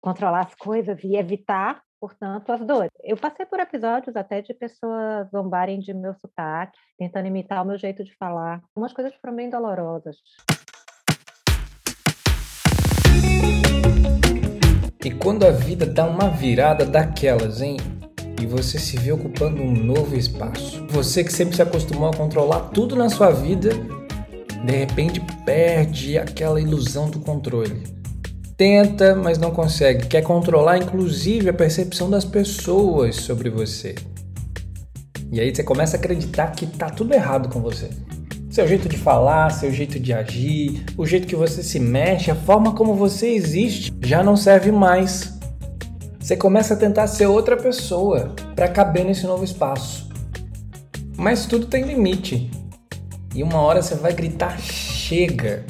controlar as coisas e evitar, portanto, as dores. Eu passei por episódios até de pessoas zombarem de meu sotaque, tentando imitar o meu jeito de falar. Umas coisas foram bem dolorosas. E quando a vida dá uma virada daquelas, hein? E você se vê ocupando um novo espaço. Você que sempre se acostumou a controlar tudo na sua vida, de repente perde aquela ilusão do controle. Tenta, mas não consegue. Quer controlar inclusive a percepção das pessoas sobre você. E aí você começa a acreditar que tá tudo errado com você. Seu jeito de falar, seu jeito de agir, o jeito que você se mexe, a forma como você existe já não serve mais. Você começa a tentar ser outra pessoa para caber nesse novo espaço. Mas tudo tem limite. E uma hora você vai gritar: chega!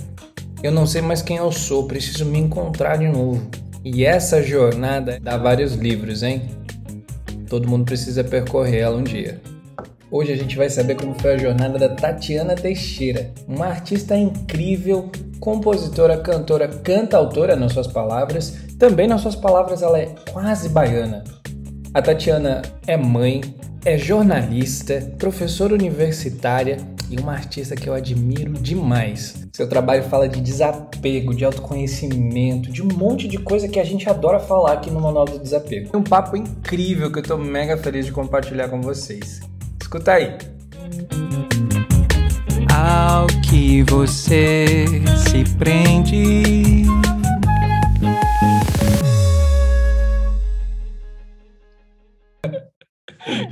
Eu não sei mais quem eu sou, preciso me encontrar de novo. E essa jornada dá vários livros, hein? Todo mundo precisa percorrer ela um dia. Hoje a gente vai saber como foi a jornada da Tatiana Teixeira, uma artista incrível, compositora, cantora, cantautora nas suas palavras. Também nas suas palavras ela é quase baiana. A Tatiana é mãe, é jornalista, professora universitária e uma artista que eu admiro demais. Seu trabalho fala de desapego, de autoconhecimento, de um monte de coisa que a gente adora falar aqui no Manual do Desapego. Um papo incrível que eu tô mega feliz de compartilhar com vocês. Escuta aí. Ao que você se prende.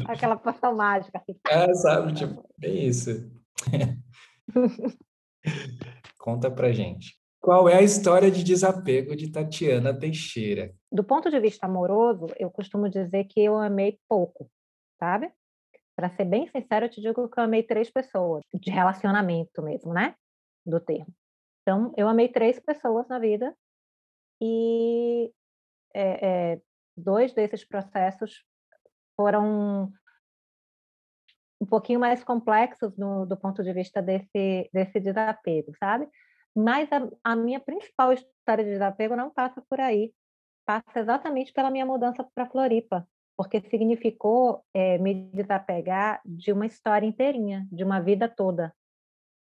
Aquela poção mágica. Assim. É, sabe, tipo, é isso. Conta pra gente. Qual é a história de desapego de Tatiana Teixeira? Do ponto de vista amoroso, eu costumo dizer que eu amei pouco, sabe? Para ser bem sincero, eu te digo que eu amei três pessoas, de relacionamento mesmo, né? Do termo. Então, eu amei três pessoas na vida e é, é, dois desses processos foram um pouquinho mais complexos no, do ponto de vista desse, desse desapego, sabe? Mas a, a minha principal história de desapego não passa por aí, passa exatamente pela minha mudança para Floripa, porque significou é, me desapegar de uma história inteirinha, de uma vida toda.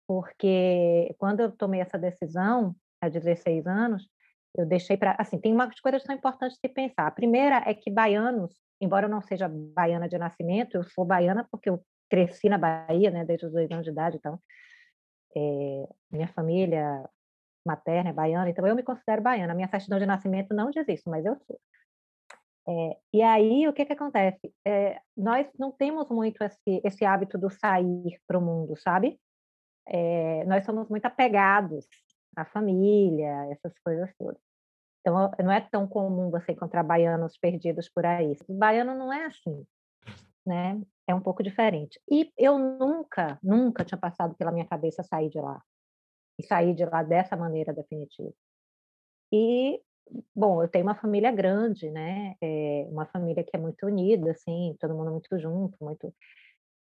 Porque quando eu tomei essa decisão, há 16 anos, eu deixei para. Assim, tem umas coisas que são importantes de pensar. A primeira é que baianos, embora eu não seja baiana de nascimento, eu sou baiana porque eu cresci na Bahia, né, desde os dois anos de idade, então. É, minha família materna é baiana, então eu me considero baiana. Minha certidão de nascimento não diz isso, mas eu sou. É, e aí, o que, que acontece? É, nós não temos muito esse, esse hábito do sair para o mundo, sabe? É, nós somos muito apegados à família, essas coisas todas. Então, não é tão comum você encontrar baianos perdidos por aí. O baiano não é assim, né? É um pouco diferente. E eu nunca, nunca tinha passado pela minha cabeça sair de lá. E sair de lá dessa maneira definitiva. E bom, eu tenho uma família grande, né? É uma família que é muito unida, assim, todo mundo muito junto, muito.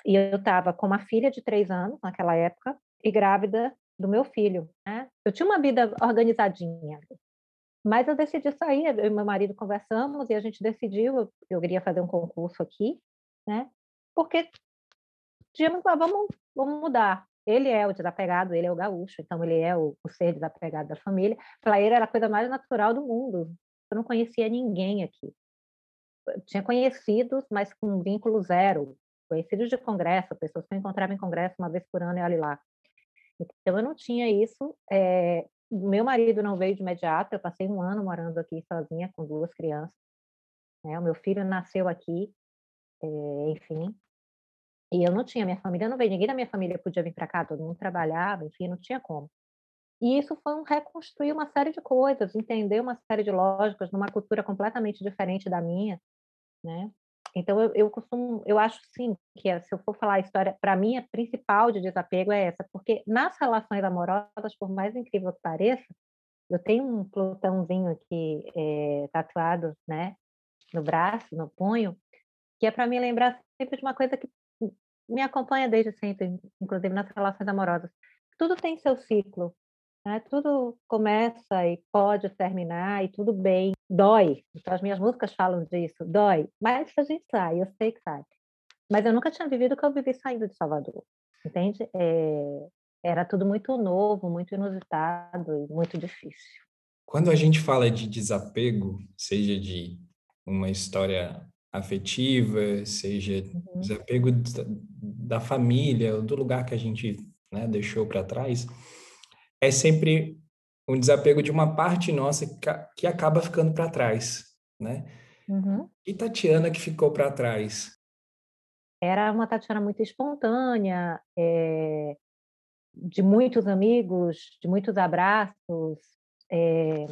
E eu estava com uma filha de três anos naquela época e grávida do meu filho, né? Eu tinha uma vida organizadinha, mas eu decidi sair. Eu e meu marido conversamos e a gente decidiu. Eu, eu queria fazer um concurso aqui, né? Porque tínhamos, vamos, vamos mudar ele é o desapegado, ele é o gaúcho, então ele é o, o ser desapegado da família. Para ele era a coisa mais natural do mundo. Eu não conhecia ninguém aqui. Eu tinha conhecidos, mas com vínculo zero. Conhecidos de congresso, pessoas que eu encontrava em congresso uma vez por ano e olha lá. Então eu não tinha isso. É, meu marido não veio de imediato. Eu passei um ano morando aqui sozinha com duas crianças. Né? O meu filho nasceu aqui, é, enfim. E eu não tinha, minha família não veio, ninguém da minha família podia vir para cá, todo mundo trabalhava, enfim, não tinha como. E isso foi um reconstruir uma série de coisas, entender uma série de lógicas numa cultura completamente diferente da minha, né? Então eu, eu costumo, eu acho sim que se eu for falar a história, para mim a principal de desapego é essa, porque nas relações amorosas, por mais incrível que pareça, eu tenho um plutãozinho aqui é, tatuado, né, no braço, no punho, que é para me lembrar sempre de uma coisa que me acompanha desde sempre, inclusive nas relações amorosas. Tudo tem seu ciclo. Né? Tudo começa e pode terminar e tudo bem. Dói. Então, as minhas músicas falam disso. Dói. Mas a gente sai, eu sei que sai. Mas eu nunca tinha vivido o que eu vivi saindo de Salvador. Entende? É, era tudo muito novo, muito inusitado e muito difícil. Quando a gente fala de desapego, seja de uma história afetiva, seja uhum. desapego da, família, do lugar que a gente né, deixou para trás, é sempre um desapego de uma parte nossa que, acaba ficando para trás, né? Uhum. E Tatiana que ficou para trás? Era uma Tatiana muito espontânea, é, de muitos amigos, de muitos abraços, é,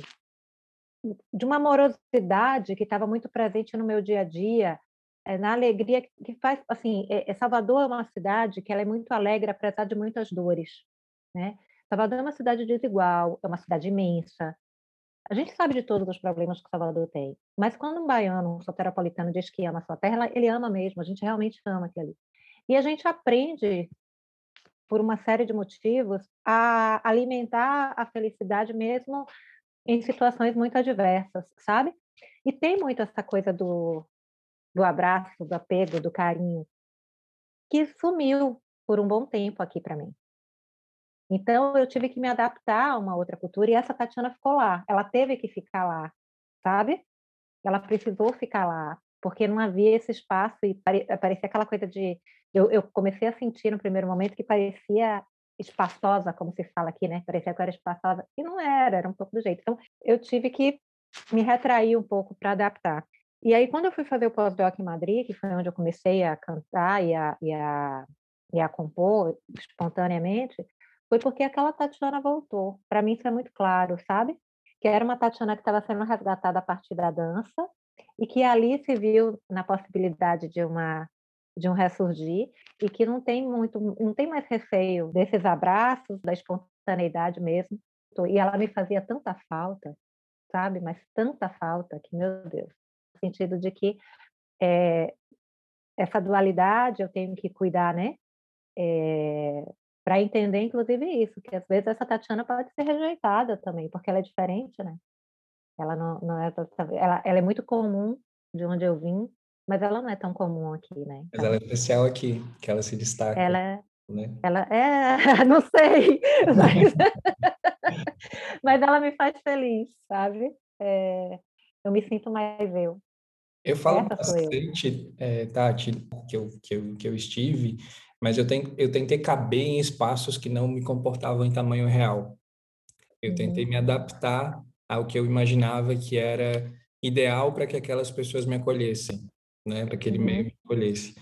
de uma amorosidade que estava muito presente no meu dia a dia, é, na alegria que faz, assim, Salvador é uma cidade que ela é muito alegre apesar de muitas dores, né? Salvador é uma cidade desigual, é uma cidade imensa. A gente sabe de todos os problemas que Salvador tem, mas quando um baiano, um soteropolitano diz que ama a sua terra, ele ama mesmo, a gente realmente ama aquilo ali. E a gente aprende por uma série de motivos, a alimentar a felicidade mesmo em situações muito adversas, sabe? E tem muito essa coisa do, do abraço, do apego, do carinho, que sumiu por um bom tempo aqui para mim. Então eu tive que me adaptar a uma outra cultura e essa Tatiana ficou lá. Ela teve que ficar lá, sabe? Ela precisou ficar lá, porque não havia esse espaço e parecia aquela coisa de eu, eu comecei a sentir no primeiro momento que parecia espaçosa, como se fala aqui, né? Parecia que eu era espaçosa. E não era, era um pouco do jeito. Então, eu tive que me retrair um pouco para adaptar. E aí, quando eu fui fazer o pós-doc em Madrid, que foi onde eu comecei a cantar e a, e a, e a compor espontaneamente, foi porque aquela Tatiana voltou. Para mim, isso é muito claro, sabe? Que era uma Tatiana que estava sendo resgatada a partir da dança e que ali se viu na possibilidade de uma de um ressurgir e que não tem muito, não tem mais receio desses abraços, da espontaneidade mesmo. E ela me fazia tanta falta, sabe? Mas tanta falta que, meu Deus, no sentido de que é, essa dualidade eu tenho que cuidar, né? É, para entender, inclusive, isso, que às vezes essa Tatiana pode ser rejeitada também, porque ela é diferente, né? Ela não, não é, ela, ela é muito comum de onde eu vim, mas ela não é tão comum aqui, né? Mas ela é então especial aqui, que ela se destaca. Ela, é, né? ela é, não sei, mas, mas ela me faz feliz, sabe? É, eu me sinto mais eu. Eu falo Essa bastante, é, Tati, que eu, que, eu, que eu estive, mas eu, eu tentei caber em espaços que não me comportavam em tamanho real. Eu uhum. tentei me adaptar ao que eu imaginava que era ideal para que aquelas pessoas me acolhessem né, para que ele uhum. meio me acolhesse.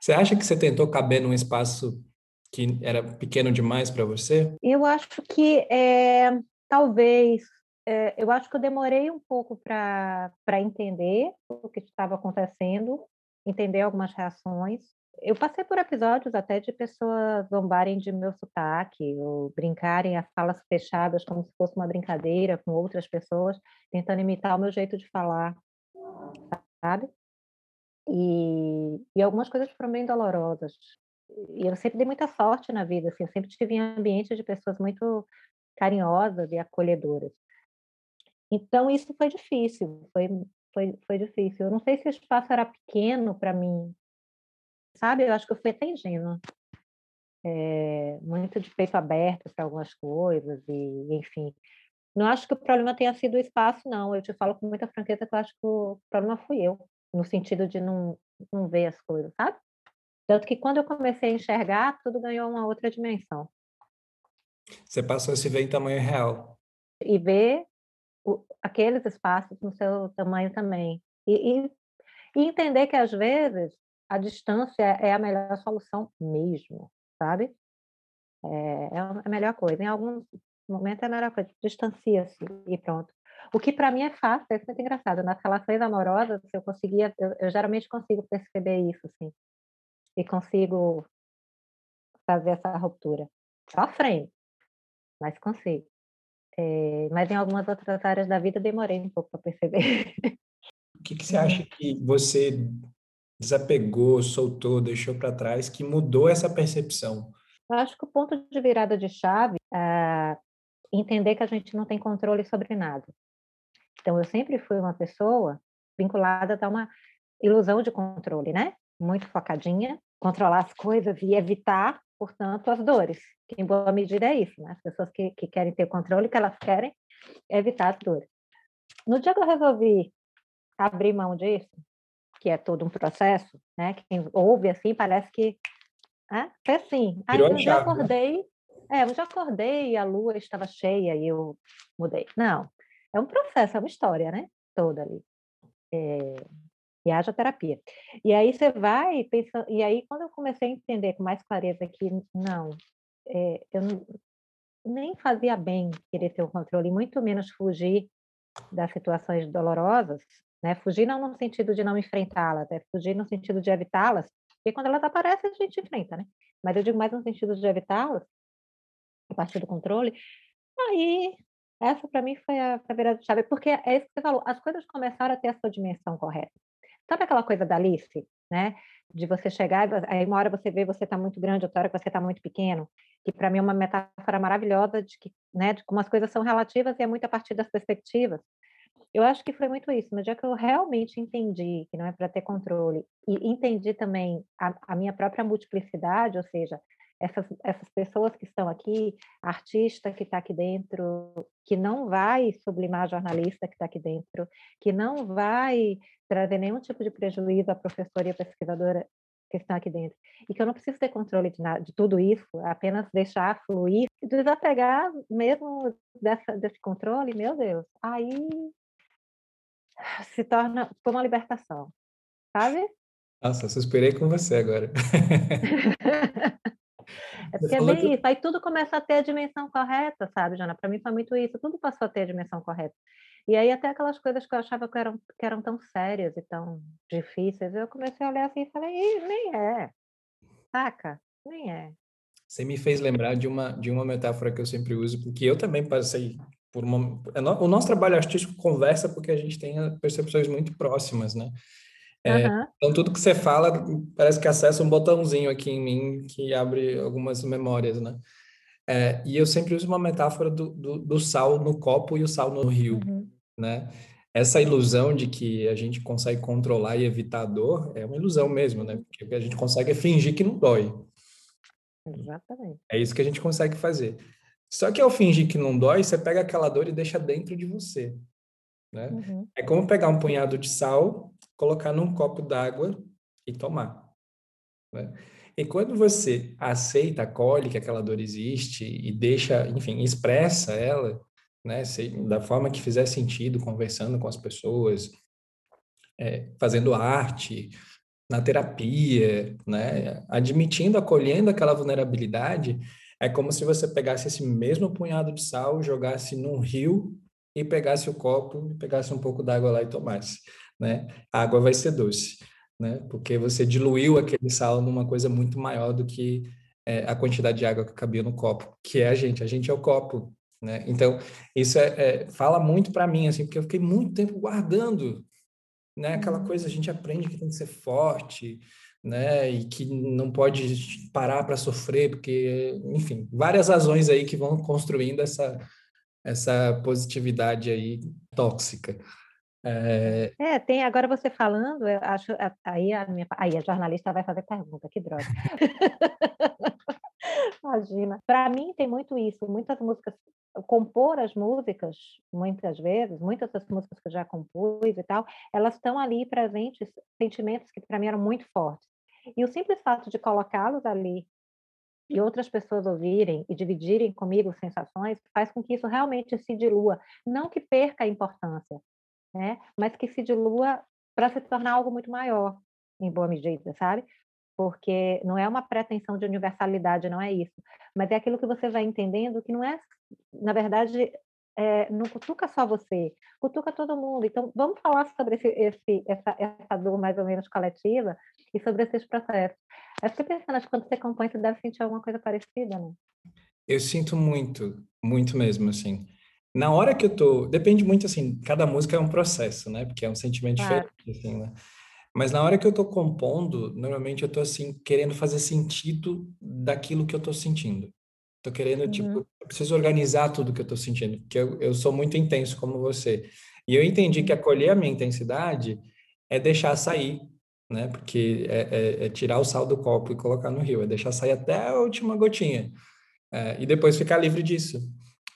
Você acha que você tentou caber num espaço que era pequeno demais para você? Eu acho que é, talvez. É, eu acho que eu demorei um pouco para entender o que estava acontecendo, entender algumas reações. Eu passei por episódios até de pessoas zombarem de meu sotaque, ou brincarem as salas fechadas como se fosse uma brincadeira com outras pessoas, tentando imitar o meu jeito de falar, sabe? E, e algumas coisas foram bem dolorosas. E eu sempre dei muita sorte na vida, assim, eu sempre tive em ambiente de pessoas muito carinhosas e acolhedoras. Então isso foi difícil, foi foi foi difícil. Eu não sei se o espaço era pequeno para mim, sabe? Eu acho que eu fui até ingênua. É, muito de peito aberto para algumas coisas e enfim. Não acho que o problema tenha sido o espaço, não. Eu te falo com muita franqueza que eu acho que o problema fui eu no sentido de não, não ver as coisas, sabe? Tanto que quando eu comecei a enxergar, tudo ganhou uma outra dimensão. Você passou a se ver em tamanho real. E ver o, aqueles espaços no seu tamanho também. E, e, e, entender que, às vezes, a distância é a melhor solução mesmo, sabe? É, é a melhor coisa. Em alguns momentos é a melhor coisa. Distancia-se e pronto. O que para mim é fácil, é muito engraçado. Nas relações amorosas, eu conseguia, eu, eu geralmente consigo perceber isso, assim, e consigo fazer essa ruptura. Sofrendo, mas consigo. É, mas em algumas outras áreas da vida demorei um pouco para perceber. O que, que você acha que você desapegou, soltou, deixou para trás, que mudou essa percepção? Eu acho que o ponto de virada de chave, ah, entender que a gente não tem controle sobre nada. Então, eu sempre fui uma pessoa vinculada a uma ilusão de controle, né? Muito focadinha, controlar as coisas e evitar, portanto, as dores. Que em boa medida é isso, né? As pessoas que, que querem ter controle, que elas querem evitar as dores. No dia que eu resolvi abrir mão disso, que é todo um processo, né? Quem ouve assim parece que é, foi assim. Aí eu já né? acordei, é, eu já acordei e a lua estava cheia e eu mudei. Não, é um processo, é uma história, né? Toda ali. É, e haja terapia. E aí você vai pensando, e aí quando eu comecei a entender com mais clareza que não, é, eu não, nem fazia bem querer ter o controle, muito menos fugir das situações dolorosas, né? Fugir não no sentido de não enfrentá-las, é fugir no sentido de evitá-las, porque quando elas aparecem a gente enfrenta, né? Mas eu digo mais no sentido de evitá-las, a partir do controle. Aí, essa para mim foi a, a virada chave, porque é isso que você falou, as coisas começaram a ter a sua dimensão correta. Sabe aquela coisa da Alice, né? De você chegar, aí uma hora você vê você está muito grande, outra hora você está muito pequeno, que para mim é uma metáfora maravilhosa de que, né, de como as coisas são relativas e é muito a partir das perspectivas. Eu acho que foi muito isso. No dia que eu realmente entendi que não é para ter controle e entendi também a, a minha própria multiplicidade, ou seja, essas, essas pessoas que estão aqui, artista que está aqui dentro, que não vai sublimar jornalista que está aqui dentro, que não vai trazer nenhum tipo de prejuízo à professora e à pesquisadora que estão aqui dentro. E que eu não preciso ter controle de, nada, de tudo isso, apenas deixar fluir, desapegar mesmo dessa, desse controle, meu Deus, aí se torna uma libertação, sabe? Nossa, suspirei com você agora. É porque é bem que... isso. Aí tudo começa a ter a dimensão correta, sabe, Jana? Para mim foi muito isso. Tudo passou a ter a dimensão correta. E aí até aquelas coisas que eu achava que eram, que eram tão sérias e tão difíceis, eu comecei a olhar assim e falei, nem é. Saca? Nem é. Você me fez lembrar de uma, de uma metáfora que eu sempre uso, porque eu também passei por uma... É o nosso trabalho artístico conversa porque a gente tem percepções muito próximas, né? É, uhum. Então, tudo que você fala parece que acessa um botãozinho aqui em mim que abre algumas memórias, né? É, e eu sempre uso uma metáfora do, do, do, sal no copo e o sal no rio, uhum. né? Essa ilusão de que a gente consegue controlar e evitar a dor é uma ilusão mesmo, né? Porque o que a gente consegue fingir que não dói. Exatamente. É isso que a gente consegue fazer. Só que ao fingir que não dói, você pega aquela dor e deixa dentro de você. Né? Uhum. É como pegar um punhado de sal, colocar num copo d'água e tomar. Né? E quando você aceita, acolhe que aquela dor existe e deixa, enfim, expressa ela, né, da forma que fizer sentido, conversando com as pessoas, é, fazendo arte, na terapia, né, admitindo, acolhendo aquela vulnerabilidade, é como se você pegasse esse mesmo punhado de sal, jogasse num rio e pegasse o copo, e pegasse um pouco d'água lá e tomasse, né? A água vai ser doce, né? Porque você diluiu aquele sal numa coisa muito maior do que é, a quantidade de água que cabia no copo, que é a gente, a gente é o copo, né? Então, isso é, é fala muito para mim, assim, porque eu fiquei muito tempo guardando, né? Aquela coisa, a gente aprende que tem que ser forte, né? E que não pode parar para sofrer, porque, enfim, várias razões aí que vão construindo essa essa positividade aí tóxica. É... é, tem, agora você falando, eu acho, aí a, minha, aí a jornalista vai fazer pergunta, que droga. Imagina. Para mim tem muito isso, muitas músicas, compor as músicas, muitas vezes, muitas das músicas que eu já compus e tal, elas estão ali presentes, sentimentos que para mim eram muito fortes. E o simples fato de colocá-los ali e outras pessoas ouvirem e dividirem comigo sensações faz com que isso realmente se dilua, não que perca a importância, né? Mas que se dilua para se tornar algo muito maior, em boa medida, sabe? Porque não é uma pretensão de universalidade, não é isso, mas é aquilo que você vai entendendo que não é, na verdade, é, não cutuca só você, cutuca todo mundo. Então, vamos falar sobre esse, esse, essa, essa dor mais ou menos coletiva e sobre esses processos. Eu fiquei pensando, acho que quando você compõe, você deve sentir alguma coisa parecida, né? Eu sinto muito, muito mesmo, assim. Na hora que eu tô... Depende muito, assim, cada música é um processo, né? Porque é um sentimento claro. diferente, assim, né? Mas na hora que eu tô compondo, normalmente eu tô, assim, querendo fazer sentido daquilo que eu tô sentindo. Tô querendo, tipo, uhum. eu preciso organizar tudo que eu tô sentindo, porque eu, eu sou muito intenso como você. E eu entendi que acolher a minha intensidade é deixar sair, né? Porque é, é, é tirar o sal do copo e colocar no rio, é deixar sair até a última gotinha. É, e depois ficar livre disso.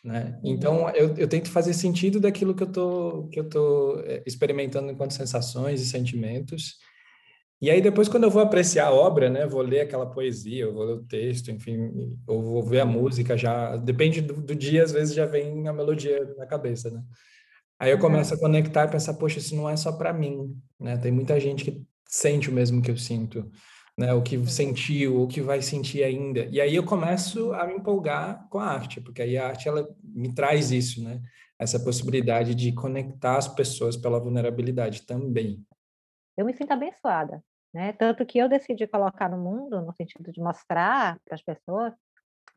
Né? Então uhum. eu, eu tento fazer sentido daquilo que eu tô que eu tô é, experimentando enquanto sensações e sentimentos e aí depois quando eu vou apreciar a obra, né, vou ler aquela poesia, eu vou ler o texto, enfim, ou vou ver a música já, depende do, do dia, às vezes já vem a melodia na cabeça, né? Aí eu começo a conectar e pensar, poxa, isso não é só para mim, né? Tem muita gente que sente o mesmo que eu sinto, né? O que sentiu, o que vai sentir ainda. E aí eu começo a me empolgar com a arte, porque aí a arte ela me traz isso, né? Essa possibilidade de conectar as pessoas pela vulnerabilidade também. Eu me sinto abençoada, né? Tanto que eu decidi colocar no mundo, no sentido de mostrar para as pessoas,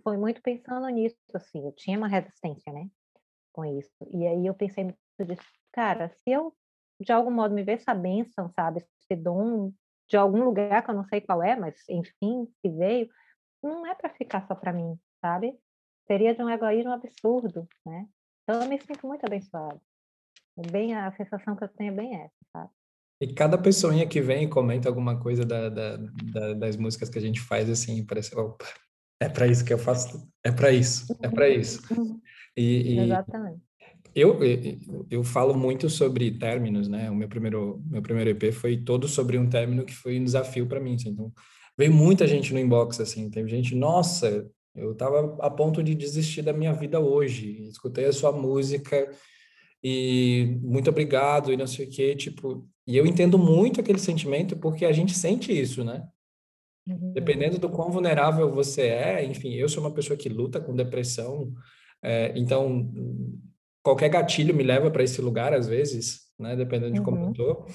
foi muito pensando nisso, assim, eu tinha uma resistência, né, com isso. E aí eu pensei muito disso, cara, se eu de algum modo me ver essa bênção, sabe, esse dom de algum lugar que eu não sei qual é, mas enfim, se veio, não é para ficar só para mim, sabe? Seria de um egoísmo absurdo, né? Então eu me sinto muito abençoada. Bem a sensação que eu tenho é bem essa, sabe? E cada pessoinha que vem e comenta alguma coisa da, da, da, das músicas que a gente faz, assim, parece, opa, é para isso que eu faço, é para isso, é para isso. Uhum. E, e, Exatamente. Eu, eu, eu falo muito sobre términos, né? O meu primeiro, meu primeiro EP foi todo sobre um término que foi um desafio para mim. Assim. Então, veio muita gente no inbox, assim. Teve gente, nossa, eu estava a ponto de desistir da minha vida hoje. Escutei a sua música e muito obrigado e não sei o quê. Tipo, e eu entendo muito aquele sentimento porque a gente sente isso, né? Uhum. Dependendo do quão vulnerável você é, enfim, eu sou uma pessoa que luta com depressão, é, então qualquer gatilho me leva para esse lugar às vezes, né? Dependendo de como eu uhum. tô,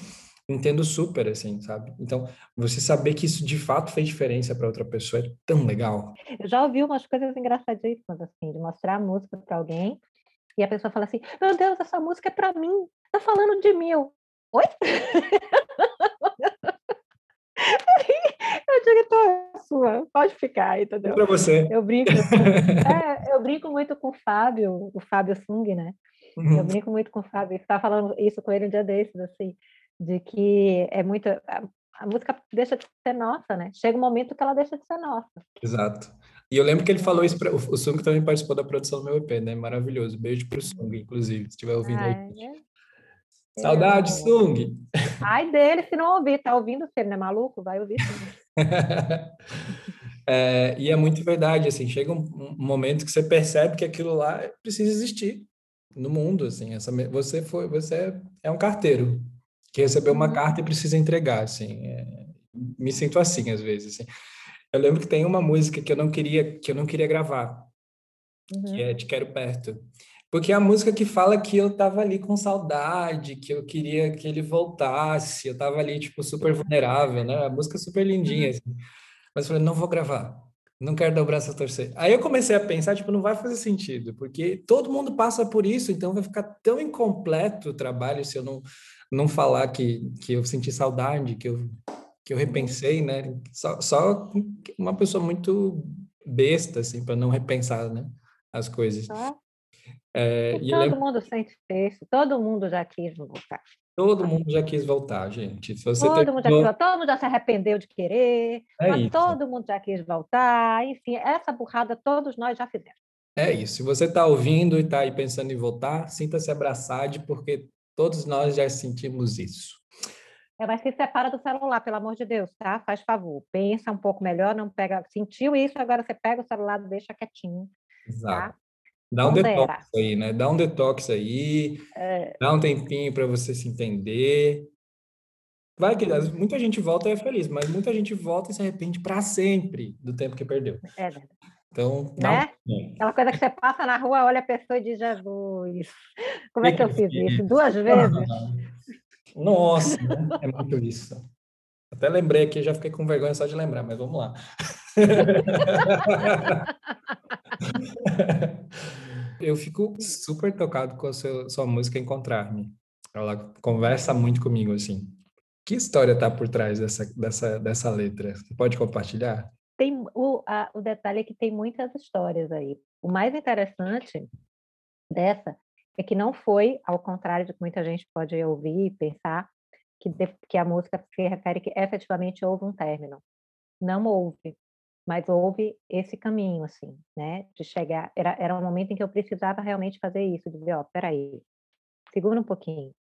entendo super assim, sabe? Então você saber que isso de fato fez diferença para outra pessoa é tão legal. Eu já ouvi umas coisas engraçadíssimas assim, de mostrar a música para alguém e a pessoa fala assim: Meu Deus, essa música é para mim, tá falando de mim. Oi? eu digo, então é sua, pode ficar, entendeu? Para você. Eu brinco, é, eu brinco muito com o Fábio, o Fábio Sung, né? Uhum. Eu brinco muito com o Fábio, estava falando isso com ele um dia desses, assim, de que é muito. A, a, música deixa de ser nossa, né? Chega um momento que ela deixa de ser nossa. Exato. E eu lembro que ele falou isso, pra, o, o Sung também participou da produção do meu EP, né? Maravilhoso. Beijo pro Sung, inclusive, se estiver ouvindo ah, aí. É? Saudade, Sung. Ai dele, se não ouvir, tá ouvindo? Se ele não é maluco, vai ouvir é, e é muito verdade, assim, chega um, um, momento que você percebe que aquilo lá precisa existir no mundo, assim, essa, você foi, você é um carteiro que recebeu uma uhum. carta e precisa entregar, assim, é, me sinto assim às vezes, assim. Eu lembro que tem uma música que eu não queria, que eu não queria gravar, uhum. que é Te Quero Perto. Porque é a música que fala que eu tava ali com saudade, que eu queria que ele voltasse, eu tava ali, tipo, super vulnerável, né? A música é super lindinha, uhum. assim. Mas eu falei, não vou gravar, não quero dar o braço a torcer. Aí eu comecei a pensar, tipo, não vai fazer sentido, porque todo mundo passa por isso, então vai ficar tão incompleto o trabalho se eu não, não falar que, que eu senti saudade, que eu, que eu repensei, né? Só, só uma pessoa muito besta, assim, para não repensar, né? As coisas. É, todo mundo sente isso, todo mundo já quis voltar. Todo mundo já quis voltar, gente. Se você todo, mundo já quis, todo mundo já se arrependeu de querer, é todo mundo já quis voltar. Enfim, essa burrada todos nós já fizemos. É isso. Se você está ouvindo e está aí pensando em voltar, sinta-se abraçado, porque todos nós já sentimos isso. É, mas se separa do celular, pelo amor de Deus, tá? Faz favor. Pensa um pouco melhor, não pega. Sentiu isso, agora você pega o celular, deixa quietinho. Tá? Exato. Tá? Dá um detox aí, né? Dá um detox aí, é. dá um tempinho para você se entender. Vai que muita gente volta e é feliz, mas muita gente volta e se arrepende para sempre do tempo que perdeu. É verdade. Então, né? Um... Aquela coisa que você passa na rua, olha a pessoa e diz, Jesus, como é que eu fiz isso? Duas vezes? Nossa, é muito isso. Até lembrei aqui, já fiquei com vergonha só de lembrar, mas vamos lá. Eu fico super tocado com a sua, sua música Encontrar-me. Ela conversa muito comigo, assim. Que história tá por trás dessa, dessa, dessa letra? Você pode compartilhar? Tem o, a, o detalhe é que tem muitas histórias aí. O mais interessante dessa é que não foi, ao contrário do que muita gente pode ouvir e pensar, que, de, que a música se refere que efetivamente houve um término. Não houve, mas houve esse caminho, assim, né? De chegar. Era, era um momento em que eu precisava realmente fazer isso, dizer: ó, oh, peraí, segura um pouquinho,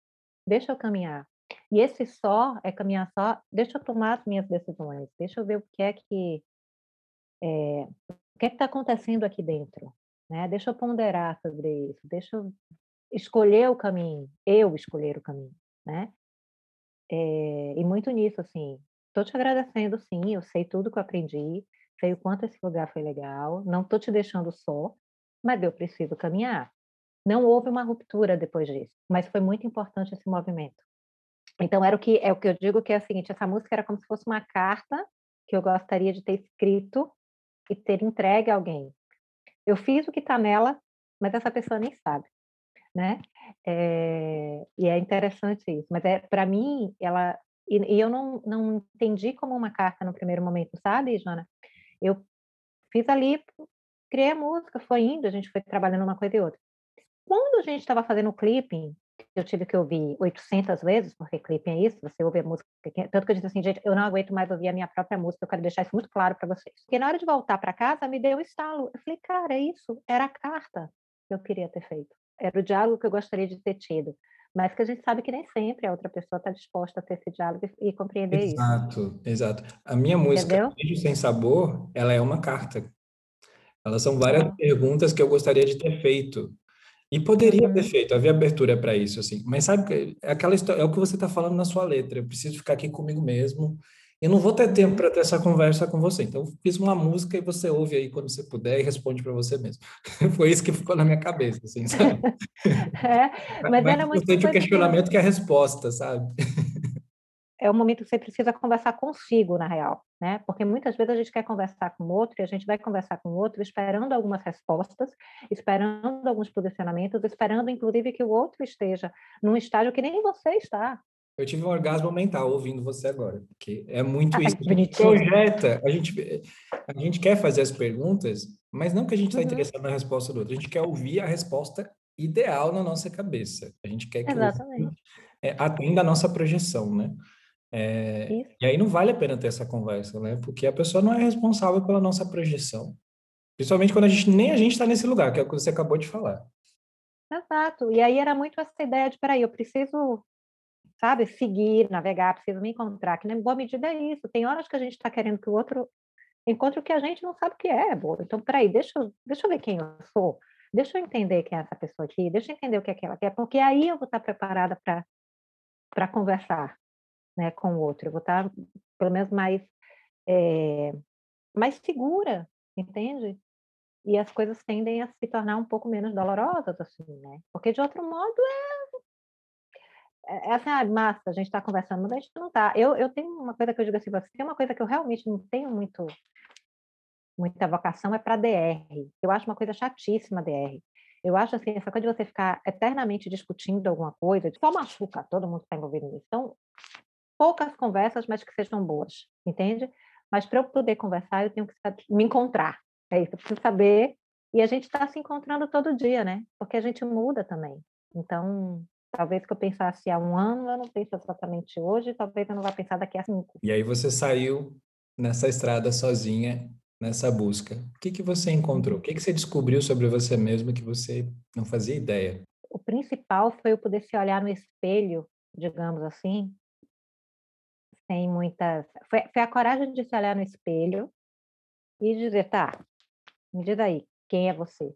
deixa eu caminhar. E esse só é caminhar só, deixa eu tomar as minhas decisões, deixa eu ver o que é que. É, o que é está acontecendo aqui dentro, né? Deixa eu ponderar sobre isso, deixa eu escolher o caminho, eu escolher o caminho, né? É, e muito nisso, assim, estou te agradecendo, sim, eu sei tudo que eu aprendi, sei o quanto esse lugar foi legal, não estou te deixando só, mas eu preciso caminhar. Não houve uma ruptura depois disso, mas foi muito importante esse movimento. Então era o que é o que eu digo que é o seguinte, essa música era como se fosse uma carta que eu gostaria de ter escrito e ter entregue a alguém. Eu fiz o que está nela, mas essa pessoa nem sabe, né? É, e é interessante isso. Mas é para mim ela e, e, eu não, não entendi como uma carta no primeiro momento, sabe, Joana? Eu fiz ali, criei a música, foi indo, a gente foi trabalhando uma coisa e outra. Quando a gente estava fazendo o clipping, eu tive que ouvir 800 vezes, porque clipe é isso, você ouve a música. Tanto que eu disse assim, gente, eu não aguento mais ouvir a minha própria música, eu quero deixar isso muito claro para vocês. Porque na hora de voltar para casa, me deu um estalo. Eu falei, cara, é isso, era a carta que eu queria ter feito. Era o diálogo que eu gostaria de ter tido. Mas que a gente sabe que nem sempre a outra pessoa está disposta a ter esse diálogo e, compreender exato, isso. Exato, exato. A minha música, Beijo Sem Sabor, ela é uma carta. Elas são várias ah. perguntas que eu gostaria de ter feito e poderia ter uhum. feito, havia abertura para isso, assim. Mas sabe, é aquela história, é o que você está falando na sua letra. Eu preciso ficar aqui comigo mesmo. E não vou ter tempo para ter essa conversa com você. Então, fiz uma música e você ouve aí quando você puder e responde para você mesmo. Foi isso que ficou na minha cabeça, assim, sabe? É, mas, mas era muito importante o questionamento que é a resposta, sabe? é o momento que você precisa conversar consigo, na real, né? Porque muitas vezes a gente quer conversar com o outro e a gente vai conversar com o outro esperando algumas respostas, esperando alguns posicionamentos, esperando inclusive que o outro esteja num estágio que nem você está. Eu tive um orgasmo mental ouvindo você agora, porque é muito isso. A gente projeta, a gente, a gente quer fazer as perguntas, mas não que a gente está uhum. interessado na resposta do outro, a gente quer ouvir a resposta ideal na nossa cabeça. A gente quer que Exatamente. é, atenda a nossa projeção, né? É, e aí não vale a pena ter essa conversa, né? Porque a pessoa não é responsável pela nossa projeção. Principalmente quando a gente nem a gente está nesse lugar, que é o que você acabou de falar. Exato. E aí era muito essa ideia de, peraí, eu preciso, sabe, seguir, navegar, preciso me encontrar, que na boa medida é isso. Tem horas que a gente está querendo que o outro encontre o que a gente não sabe o que é, boa. Então, peraí, deixa eu, deixa eu ver quem eu sou. Deixa eu entender quem é essa pessoa aqui, deixa eu entender o que é que ela quer, porque aí eu vou estar preparada para conversar, né, com o outro. Eu vou estar, pelo menos, mais, é, mais segura, entende? E as coisas tendem a se tornar um pouco menos dolorosas, assim, né? Porque, de outro modo, é, é, é assim, ah, massa, a gente está conversando, mas a gente não está. Eu, eu tenho uma coisa que eu digo assim, você tem uma coisa que eu realmente não tenho muito muita vocação é para DR. Eu acho uma coisa chatíssima DR. Eu acho assim, essa coisa de você ficar eternamente discutindo alguma coisa, só machuca todo mundo está envolvido nisso. Então, poucas conversas, mas que sejam boas, entende? Mas para eu poder conversar, eu tenho que me encontrar. É isso, eu preciso saber. E a gente está se encontrando todo dia, né? Porque a gente muda também. Então, talvez que eu pensasse há um ano, eu não penso exatamente hoje, talvez eu não vá pensar daqui a cinco. E aí você saiu nessa estrada sozinha, nessa busca. O que, que você encontrou? O que, que você descobriu sobre você mesmo que você não fazia ideia? O principal foi eu poder se olhar no espelho, digamos assim, sem muitas. Foi, foi a coragem de se olhar no espelho e dizer, tá, me diz aí, quem é você?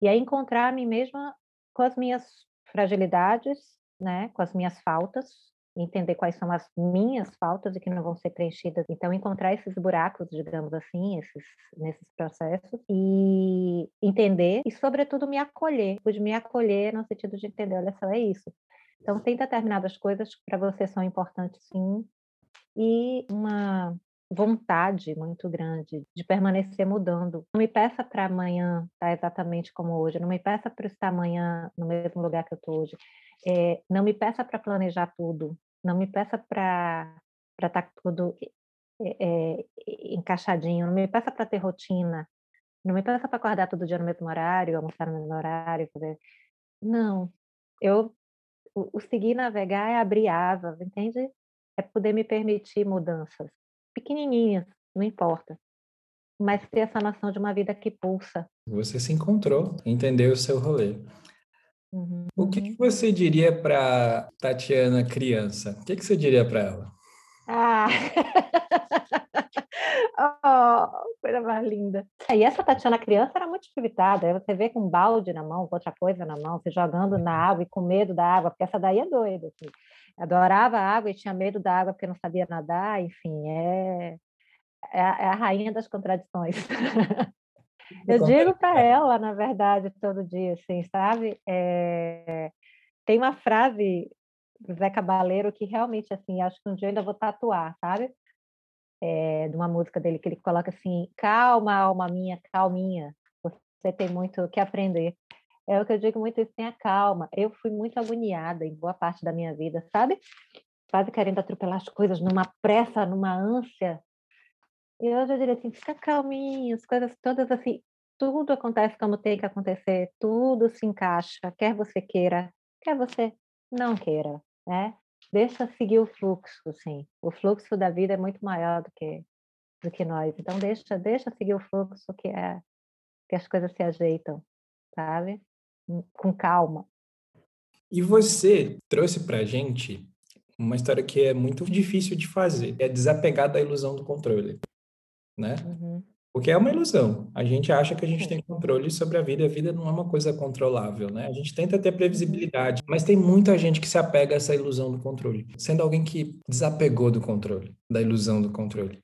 E aí encontrar a mim mesma com as minhas fragilidades, né, com as minhas faltas, entender quais são as minhas faltas e que não vão ser preenchidas. Então, encontrar esses buracos, digamos assim, esses, nesses processos e entender e, sobretudo, me acolher. Pude me acolher no sentido de entender, olha só, é isso. Então, tem determinadas coisas que para você são importantes, sim, e uma vontade muito grande de permanecer mudando. Não me peça para amanhã estar exatamente como hoje, não me peça para estar amanhã no mesmo lugar que eu estou hoje. É, não me peça para planejar tudo, não me peça para estar tá tudo é, encaixadinho, não me peça para ter rotina, não me peça para acordar todo dia no mesmo horário, almoçar no mesmo horário, fazer. Não, eu o, o seguir navegar é abrir asas, entende? É poder me permitir mudanças pequenininhas, não importa, mas ter essa noção de uma vida que pulsa. Você se encontrou, entendeu o seu rolê. Uhum. O que, que, você diria para Tatiana criança? O que, que você diria para ela? Ah, oh, coisa mais linda. E essa Tatiana criança era muito espivitada. Você vê com um balde na mão, com outra coisa na mão, se jogando na água e com medo da água, porque essa daí é doida. Assim. Adorava a água e tinha medo da água porque não sabia nadar. Enfim, é, é, a, é a rainha das contradições. Eu digo para ela, na verdade, todo dia, assim, sabe? É... Tem uma frase do Zé Cabaleiro que realmente, assim, acho que um dia eu ainda vou tatuar, sabe? É, de uma música dele que ele coloca assim: calma, alma minha, calminha, você tem muito o que aprender. É o que eu digo muito isso, tenha calma. Eu fui muito agoniada em boa parte da minha vida, sabe? Quase querendo atropelar as coisas numa pressa, numa ânsia. E hoje eu diria assim, fica calminho, as coisas todas assim, tudo acontece como tem que acontecer, tudo se encaixa, quer você queira, quer você não queira, né? Deixa seguir o fluxo, sim. O fluxo da vida é muito maior do que do que nós. Então deixa, deixa seguir o fluxo que é que as coisas se ajeitam, sabe? Com calma. E você trouxe pra gente uma história que é muito difícil de fazer, é desapegar da ilusão do controle, né? Uhum. Porque é uma ilusão. A gente acha que a gente tem controle sobre a vida, a vida não é uma coisa controlável, né? A gente tenta ter previsibilidade, mas tem muita gente que se apega a essa ilusão do controle, sendo alguém que desapegou do controle, da ilusão do controle.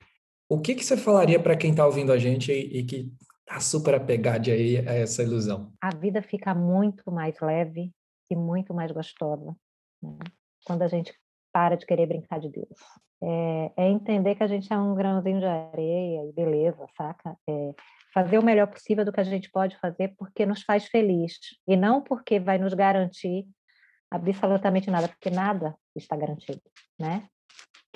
O que, que você falaria para quem está ouvindo a gente e, e que está super apegado aí a essa ilusão? A vida fica muito mais leve e muito mais gostosa né? quando a gente para de querer brincar de Deus é, é, entender que a gente é um grãozinho de areia e beleza, saca? É fazer o melhor possível do que a gente pode fazer porque nos faz feliz e não porque vai nos garantir absolutamente nada, porque nada está garantido, né?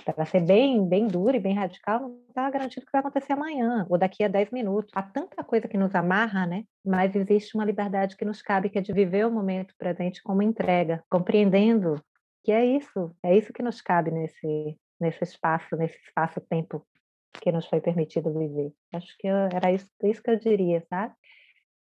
Para ser bem, bem duro e bem radical, não está garantido que vai acontecer amanhã ou daqui a 10 minutos. Há tanta coisa que nos amarra, né? Mas existe uma liberdade que nos cabe, que é de viver o momento presente como entrega, compreendendo que é isso, é isso que nos cabe nesse, nesse espaço, nesse espaço-tempo que nos foi permitido viver. Acho que era isso, isso que eu diria, sabe?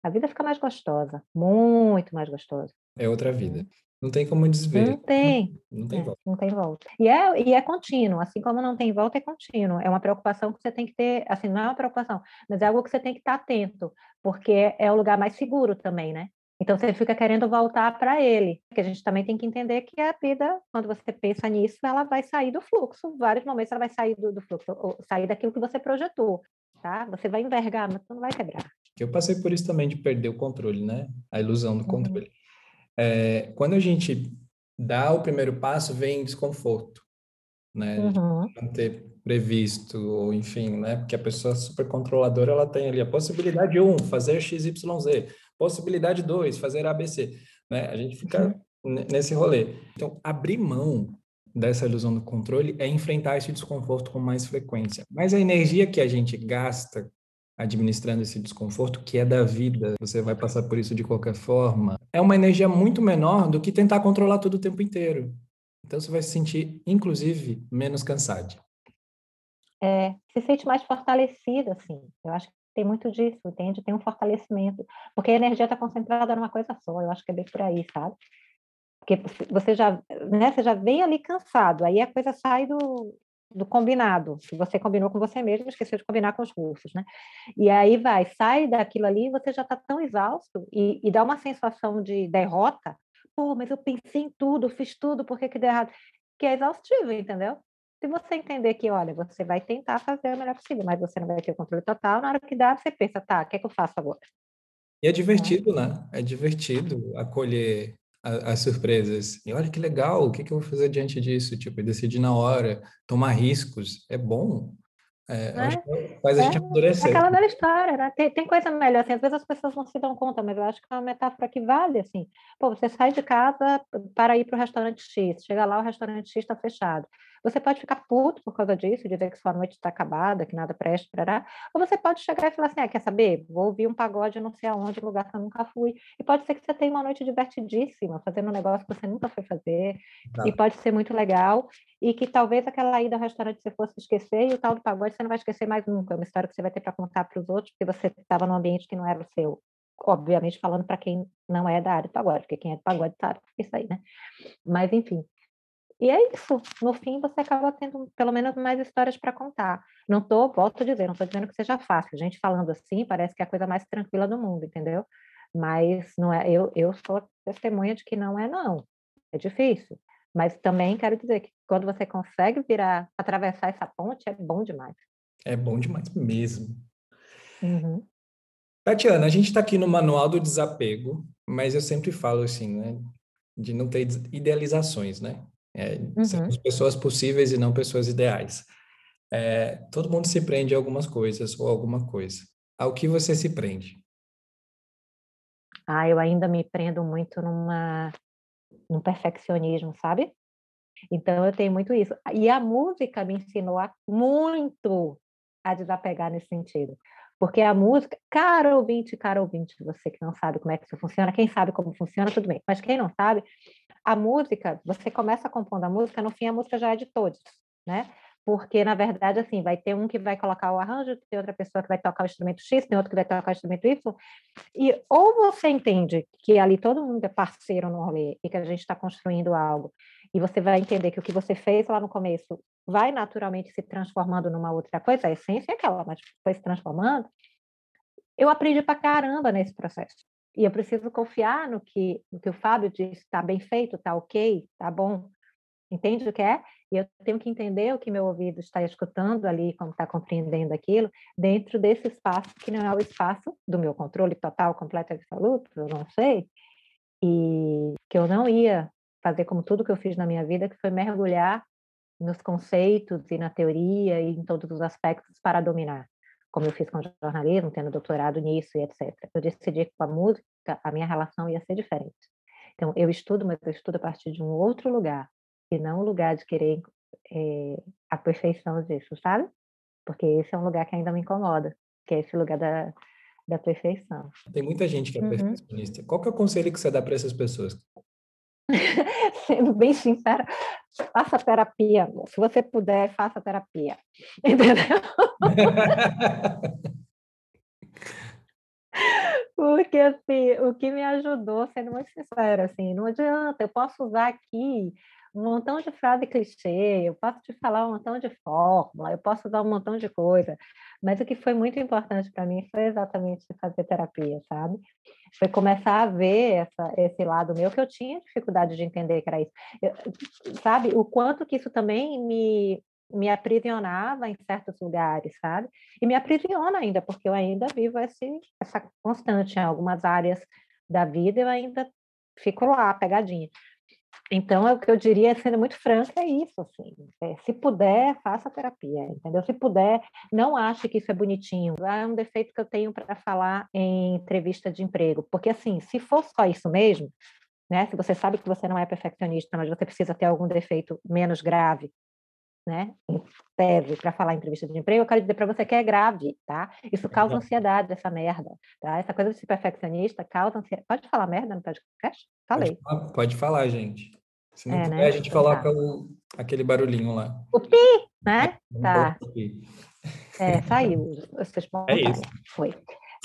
A vida fica mais gostosa, muito mais gostosa. É outra vida. Não tem como desver. Não tem. Não tem é, volta. Não tem volta. E é, e é contínuo, assim como não tem volta, é contínuo. É uma preocupação que você tem que ter, assim, não é uma preocupação, mas é algo que você tem que estar atento, porque é o lugar mais seguro também, né? Então você fica querendo voltar para ele, porque a gente também tem que entender que a vida, quando você pensa nisso, ela vai sair do fluxo. Vários momentos ela vai sair do, do fluxo, sair daquilo que você projetou, tá? Você vai envergar, mas você não vai quebrar. Eu passei por isso também de perder o controle, né? A ilusão do uhum. controle. É, quando a gente dá o primeiro passo, vem desconforto, né? Uhum. Não ter previsto, ou enfim, né? Porque a pessoa super controladora, ela tem ali a possibilidade um, fazer XYZ Possibilidade 2, fazer ABC. Né? A gente fica uhum. nesse rolê. Então, abrir mão dessa ilusão do controle é enfrentar esse desconforto com mais frequência. Mas a energia que a gente gasta administrando esse desconforto, que é da vida, você vai passar por isso de qualquer forma, é uma energia muito menor do que tentar controlar tudo o tempo inteiro. Então você vai se sentir, inclusive, menos cansado. É, se sente mais fortalecida, assim. Eu acho que tem muito disso, entende? Tem um fortalecimento, porque a energia está concentrada numa coisa só, eu acho que é bem por aí, sabe? Porque você já, né, você já vem ali cansado, aí a coisa sai do, do combinado, que você combinou com você mesmo, esqueceu de combinar com os russos, né? E aí vai, sai daquilo ali, você já está tão exausto e, e, dá uma sensação de derrota. Pô, mas eu pensei em tudo, fiz tudo, por que que deu errado? Que é exaustivo, entendeu? se você entender que, olha, você vai tentar fazer o melhor possível, mas você não vai ter o controle total, na hora que dá, você pensa, tá, o que é que eu faço agora? E é divertido, né? É divertido acolher a, as surpresas. E olha que legal, o que, que eu vou fazer diante disso? Tipo, decidir na hora, tomar riscos, é bom. É, é, faz a gente é, amadurecer. É aquela velha história, né? Tem, tem coisa melhor, assim, às vezes as pessoas não se dão conta, mas eu acho que é uma metáfora que vale, assim. Pô, você sai de casa para ir para o restaurante X, chega lá, o restaurante X está fechado. Você pode ficar puto por causa disso, dizer que sua noite está acabada, que nada presta, parará. ou você pode chegar e falar assim, ah, quer saber? Vou ouvir um pagode não sei aonde, lugar que eu nunca fui. E pode ser que você tenha uma noite divertidíssima, fazendo um negócio que você nunca foi fazer, e pode ser muito legal, e que talvez aquela ida ao restaurante você fosse esquecer, e o tal do pagode você não vai esquecer mais nunca. É uma história que você vai ter para contar para os outros, porque você estava num ambiente que não era o seu obviamente falando para quem não é da área do pagode, porque quem é do pagode sabe isso aí, né? Mas enfim. E é isso. No fim, você acaba tendo pelo menos mais histórias para contar. Não tô, volto a dizer, não estou dizendo que seja fácil. A gente falando assim parece que é a coisa mais tranquila do mundo, entendeu? Mas não é. Eu, eu sou testemunha de que não é não. É difícil. Mas também quero dizer que quando você consegue virar, atravessar essa ponte, é bom demais. É bom demais mesmo. Uhum. Tatiana, a gente está aqui no Manual do Desapego, mas eu sempre falo assim, né? De não ter idealizações, né? É, uhum. pessoas possíveis e não pessoas ideais. É, todo mundo se prende a algumas coisas ou alguma coisa. Ao que você se prende? Ah, eu ainda me prendo muito numa, num perfeccionismo, sabe? Então eu tenho muito isso. E a música me ensinou a, muito a desapegar nesse sentido. Porque a música, cara ouvinte, cara ouvinte, você que não sabe como é que isso funciona, quem sabe como funciona, tudo bem. Mas quem não sabe, a música, você começa compondo a música, no fim a música já é de todos, né? Porque, na verdade, assim, vai ter um que vai colocar o arranjo, tem outra pessoa que vai tocar o instrumento X, tem outro que vai tocar o instrumento Y, e ou você entende que ali todo mundo é parceiro no rolê e que a gente está construindo algo, e você vai entender que o que você fez lá no começo vai naturalmente se transformando numa outra coisa, a essência é aquela, mas foi se transformando. Eu aprendi pra caramba nesse processo. E eu preciso confiar no que, no que o Fábio disse, está bem feito, está ok, está bom. Entende o que é? E eu tenho que entender o que meu ouvido está escutando ali, como está compreendendo aquilo, dentro desse espaço que não é o espaço do meu controle total, completo e absoluto, eu não sei. E que eu não ia fazer como tudo que eu fiz na minha vida, que foi mergulhar nos conceitos e na teoria e em todos os aspectos para dominar, como eu fiz com jornalismo, tendo doutorado nisso e etc. Eu decidi que com a música a minha relação ia ser diferente. Então, eu estudo, mas eu estudo a partir de um outro lugar, e não o lugar de querer é, a perfeição disso, sabe? Porque esse é um lugar que ainda me incomoda, que é esse lugar da, da perfeição. Tem muita gente que é uhum. perfeccionista. Qual que é o conselho que você dá para essas pessoas? Sendo bem sincera, faça terapia. Se você puder, faça terapia. Entendeu? Porque, assim, o que me ajudou, sendo muito sincera, assim, não adianta, eu posso usar aqui um montão de frase clichê, eu posso te falar um montão de fórmula, eu posso usar um montão de coisa, mas o que foi muito importante para mim foi exatamente fazer terapia, sabe? Foi começar a ver essa, esse lado meu que eu tinha dificuldade de entender que era isso. Eu, sabe? O quanto que isso também me, me aprisionava em certos lugares, sabe? E me aprisiona ainda, porque eu ainda vivo esse, essa constante em algumas áreas da vida, eu ainda fico lá, pegadinha. Então, é o que eu diria, sendo muito franca, é isso, assim, é, se puder, faça terapia, entendeu? Se puder, não ache que isso é bonitinho, é um defeito que eu tenho para falar em entrevista de emprego, porque, assim, se for só isso mesmo, né, se você sabe que você não é perfeccionista, mas você precisa ter algum defeito menos grave, né, tese, para falar em entrevista de emprego, eu quero dizer para você que é grave, tá? Isso causa ansiedade, essa merda, tá? Essa coisa de ser perfeccionista causa ansiedade. Pode falar merda no podcast? Falei. Pode falar, pode falar gente. Se não é, puder, né? a gente então, coloca tá. o, aquele barulhinho lá. O pi, né? É, tá. É, saiu. É isso. Foi.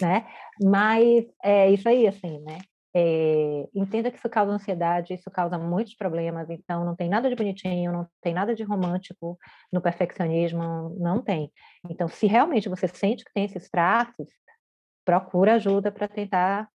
Né? Mas é isso aí, assim, né? É, entenda que isso causa ansiedade, isso causa muitos problemas, então não tem nada de bonitinho, não tem nada de romântico no perfeccionismo, não tem. Então, se realmente você sente que tem esses traços, procura ajuda para tentar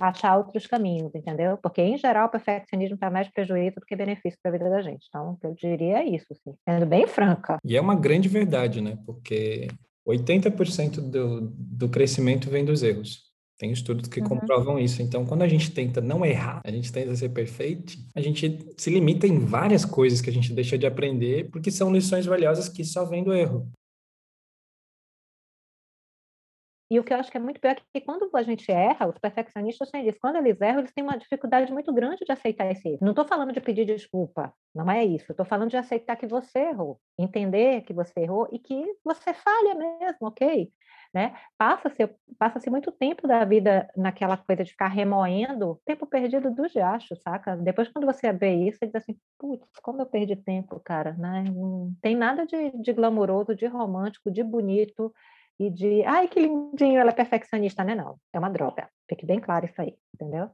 achar outros caminhos, entendeu? Porque, em geral, o perfeccionismo está mais prejuízo do que benefício para a vida da gente. Então, eu diria isso, assim, sendo bem franca. E é uma grande verdade, né? Porque 80% do, do crescimento vem dos erros. Tem estudos que uhum. comprovam isso. Então, quando a gente tenta não errar, a gente tenta ser perfeito, a gente se limita em várias coisas que a gente deixa de aprender, porque são lições valiosas que só vêm do erro. E o que eu acho que é muito pior é que quando a gente erra, os perfeccionistas têm isso. Quando eles erram, eles têm uma dificuldade muito grande de aceitar esse erro. Não estou falando de pedir desculpa, não é isso. Estou falando de aceitar que você errou, entender que você errou e que você falha mesmo, ok? Né? Passa-se passa muito tempo da vida naquela coisa de ficar remoendo, tempo perdido do diacho, saca? Depois, quando você vê isso, você diz assim, putz, como eu perdi tempo, cara, né? Não tem nada de, de glamouroso, de romântico, de bonito, e de, ai, que lindinho, ela é perfeccionista, né? Não, é uma droga. Fique bem claro isso aí, entendeu?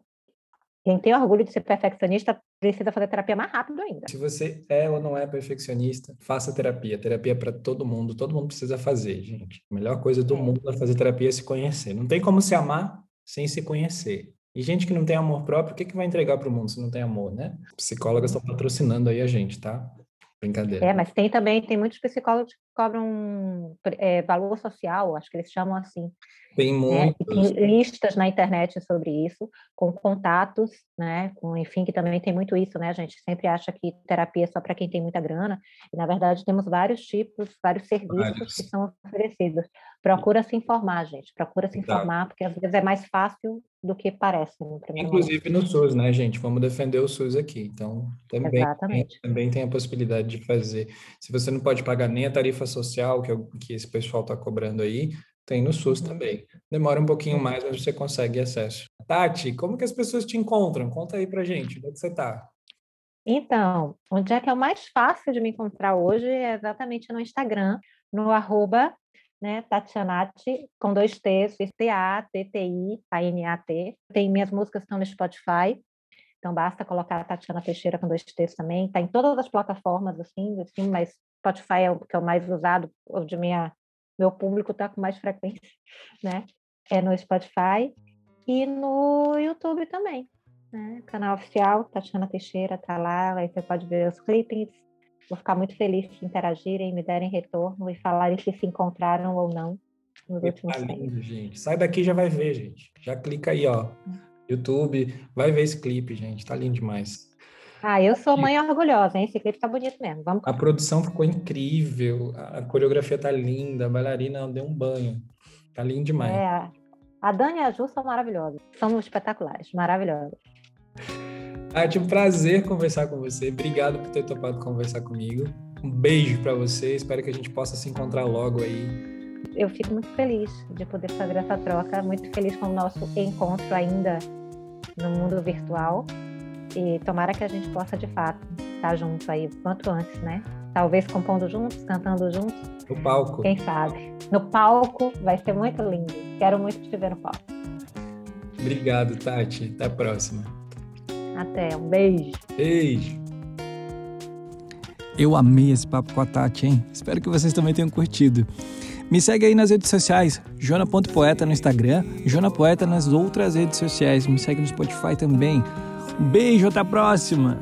Quem tem orgulho de ser perfeccionista precisa fazer terapia mais rápido ainda. Se você é ou não é perfeccionista, faça terapia. Terapia é para todo mundo, todo mundo precisa fazer, gente. A melhor coisa do é. mundo é fazer terapia é se conhecer. Não tem como se amar sem se conhecer. E gente que não tem amor próprio, o que, que vai entregar para o mundo se não tem amor, né? Psicólogas estão patrocinando aí a gente, tá? Brincadeira. É, mas tem também, tem muitos psicólogos que cobram é, valor social, acho que eles chamam assim. Tem muitos. Né? Tem listas na internet sobre isso, com contatos, né? Com, enfim, que também tem muito isso, né? A gente sempre acha que terapia é só para quem tem muita grana, e na verdade temos vários tipos, vários serviços vários. que são oferecidos. Procura se informar, gente, procura se informar, porque às vezes é mais fácil do que parece. Inclusive momento. no SUS, né, gente? Vamos defender o SUS aqui. Então, também, Exatamente. também tem a possibilidade de fazer. Se você não pode pagar nem a tarifa social que, é que esse pessoal está cobrando aí, tem no SUS uhum. também. Demora um pouquinho mais, mas você consegue acesso. Tati, como que as pessoas te encontram? Conta aí pra gente, onde é você está? Então, onde é que é o mais fácil de me encontrar hoje é exatamente no Instagram, no arroba né, Tatianati, com dois T's, T-A-T-T-I-A-N-A-T. Tem minhas músicas estão no Spotify, então basta colocar Tatiana Teixeira com dois T's também. Está em todas as plataformas, assim, assim, mas Spotify é o que é o mais usado, o de minha meu público está com mais frequência, né? É no Spotify e no YouTube também, né? Canal oficial, Tatiana Teixeira tá lá, aí você pode ver os clippings. Vou ficar muito feliz se interagirem, me derem retorno e falarem se se encontraram ou não nos últimos tá lindo, gente. Sai daqui já vai ver, gente. Já clica aí, ó. YouTube, vai ver esse clipe, gente. Tá lindo demais. Ah, eu sou mãe orgulhosa, hein? Esse clipe tá bonito mesmo. Vamos... A produção ficou incrível, a coreografia tá linda, a bailarina deu um banho. Tá lindo demais. É, a Dani e a Ju são maravilhosas. São espetaculares, maravilhosas. Ah, tive um prazer conversar com você. Obrigado por ter topado conversar comigo. Um beijo para você. Espero que a gente possa se encontrar logo aí. Eu fico muito feliz de poder fazer essa troca. Muito feliz com o nosso encontro ainda no mundo virtual. E tomara que a gente possa, de fato, estar junto aí quanto antes, né? Talvez compondo juntos, cantando juntos. No palco. Quem sabe? No palco vai ser muito lindo. Quero muito te ver no palco. Obrigado, Tati. Até a próxima. Até. Um beijo. Beijo. Eu amei esse papo com a Tati, hein? Espero que vocês também tenham curtido. Me segue aí nas redes sociais, jona.poeta no Instagram, Jona Poeta nas outras redes sociais. Me segue no Spotify também. Beijo, até a próxima!